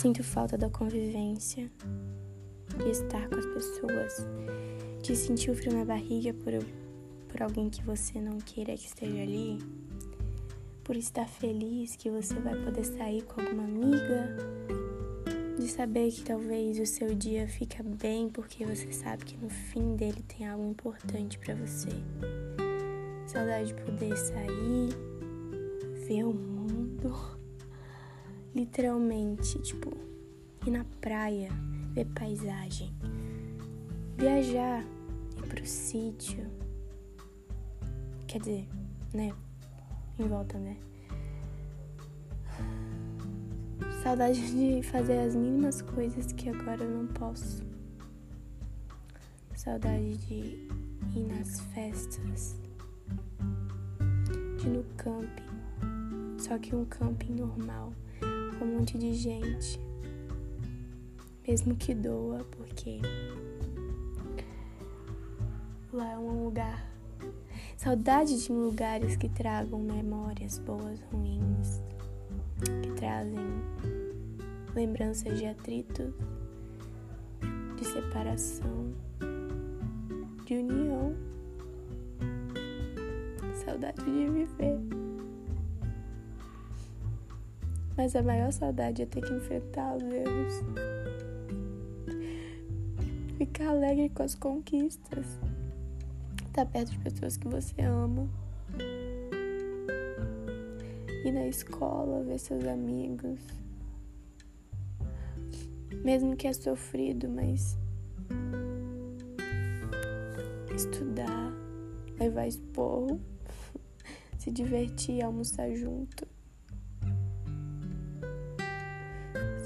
Sinto falta da convivência, de estar com as pessoas, de sentir o frio na barriga por, por alguém que você não queira que esteja ali, por estar feliz que você vai poder sair com alguma amiga, de saber que talvez o seu dia fica bem porque você sabe que no fim dele tem algo importante para você. Saudade de poder sair, ver o mundo, literalmente, tipo, ir na praia, ver paisagem, viajar, ir pro sítio. Quer dizer, né? Em volta, né? Saudade de fazer as mínimas coisas que agora eu não posso. Saudade de ir nas festas, de ir no camping, só que um camping normal, com um monte de gente, mesmo que doa, porque lá é um lugar. Saudade de lugares que tragam memórias boas, ruins, que trazem lembranças de atrito, de separação, de união, saudade de viver. Mas a maior saudade é ter que enfrentar os erros, ficar alegre com as conquistas, estar perto de pessoas que você ama ir na escola, ver seus amigos. Mesmo que é sofrido, mas estudar, levar esporro, se divertir, almoçar junto.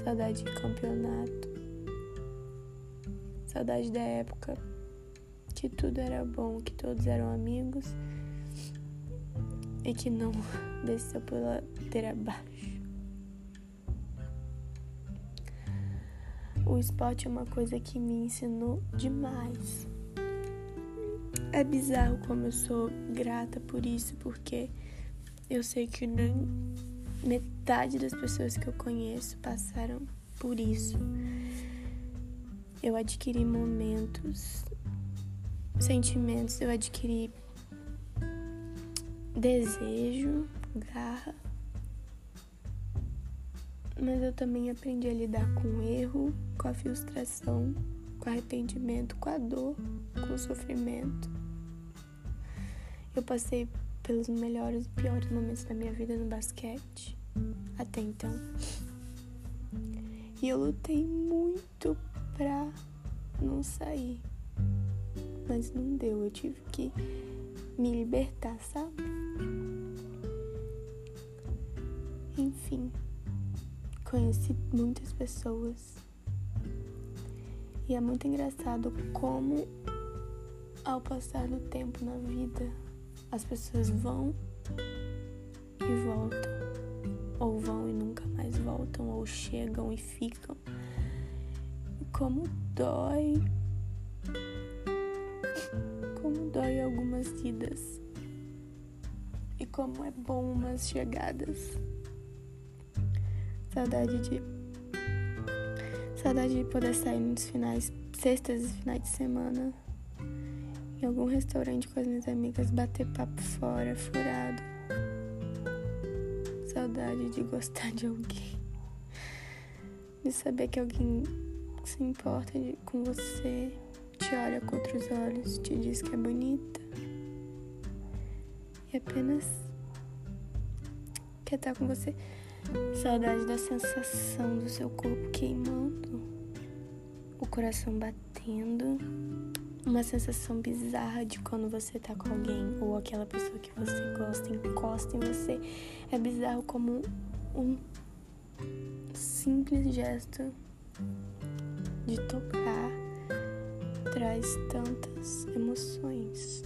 Saudade de campeonato. Saudade da época que tudo era bom, que todos eram amigos e que não desceu pela ladeira abaixo. O esporte é uma coisa que me ensinou demais. É bizarro como eu sou grata por isso, porque eu sei que nem metade das pessoas que eu conheço passaram por isso. Eu adquiri momentos, sentimentos, eu adquiri desejo, garra. Mas eu também aprendi a lidar com o erro, com a frustração, com o arrependimento, com a dor, com o sofrimento. Eu passei pelos melhores e piores momentos da minha vida no basquete, até então. E eu lutei muito pra não sair. Mas não deu, eu tive que me libertar, sabe? Enfim, conheci muitas pessoas. E é muito engraçado como, ao passar do tempo na vida, as pessoas vão e voltam. Ou vão e nunca mais voltam, ou chegam e ficam. Como dói como dói algumas idas e como é bom umas chegadas. Saudade de saudade de poder sair nos finais, sextas e finais de semana em algum restaurante com as minhas amigas, bater papo fora, furado. Saudade de gostar de alguém. De saber que alguém se importa de, com você te olha com outros olhos, te diz que é bonita e apenas quer estar com você. Saudade da sensação do seu corpo queimando, o coração batendo, uma sensação bizarra de quando você tá com alguém ou aquela pessoa que você gosta encosta em você. É bizarro como um simples gesto de tocar traz tantas emoções.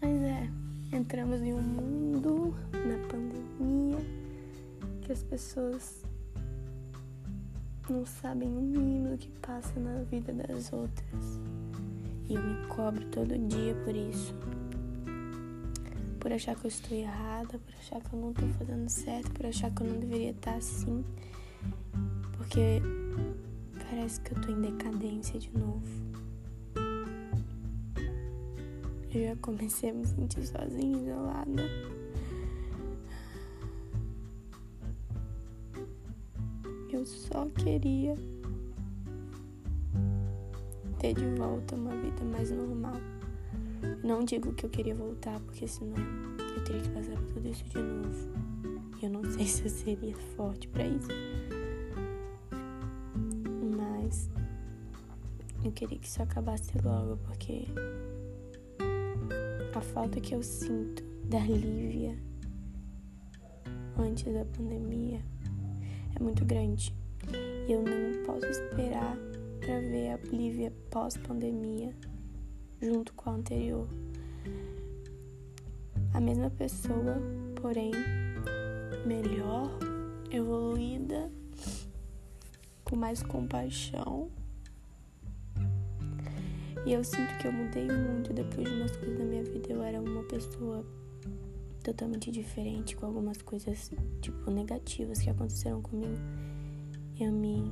Mas é, entramos em um mundo na pandemia que as pessoas não sabem o mínimo do que passa na vida das outras. E eu me cobro todo dia por isso. por achar que eu estou errada, por achar que eu não estou fazendo certo, por achar que eu não deveria estar assim. Porque parece que eu tô em decadência de novo. Eu já comecei a me sentir sozinha, isolada. Eu só queria ter de volta uma vida mais normal. Não digo que eu queria voltar, porque senão eu teria que passar por tudo isso de novo. Eu não sei se eu seria forte para isso. Mas eu queria que isso acabasse logo, porque a falta que eu sinto da Lívia antes da pandemia é muito grande. E eu não posso esperar para ver a Lívia pós-pandemia junto com a anterior. A mesma pessoa, porém melhor, evoluída, com mais compaixão. E eu sinto que eu mudei muito depois de umas coisas da minha vida. Eu era uma pessoa totalmente diferente, com algumas coisas, tipo, negativas que aconteceram comigo. Eu me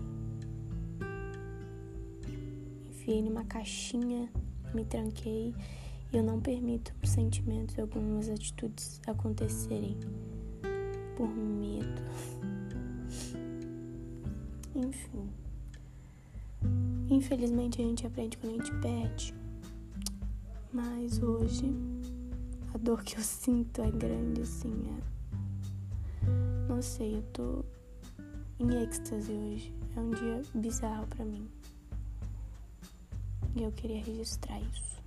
enfiei numa caixinha me tranquei e eu não permito os sentimentos, algumas atitudes acontecerem por medo. Enfim. Infelizmente a gente aprende quando a gente perde. Mas hoje a dor que eu sinto é grande, assim. É... Não sei, eu tô em êxtase hoje. É um dia bizarro para mim. E eu queria registrar isso.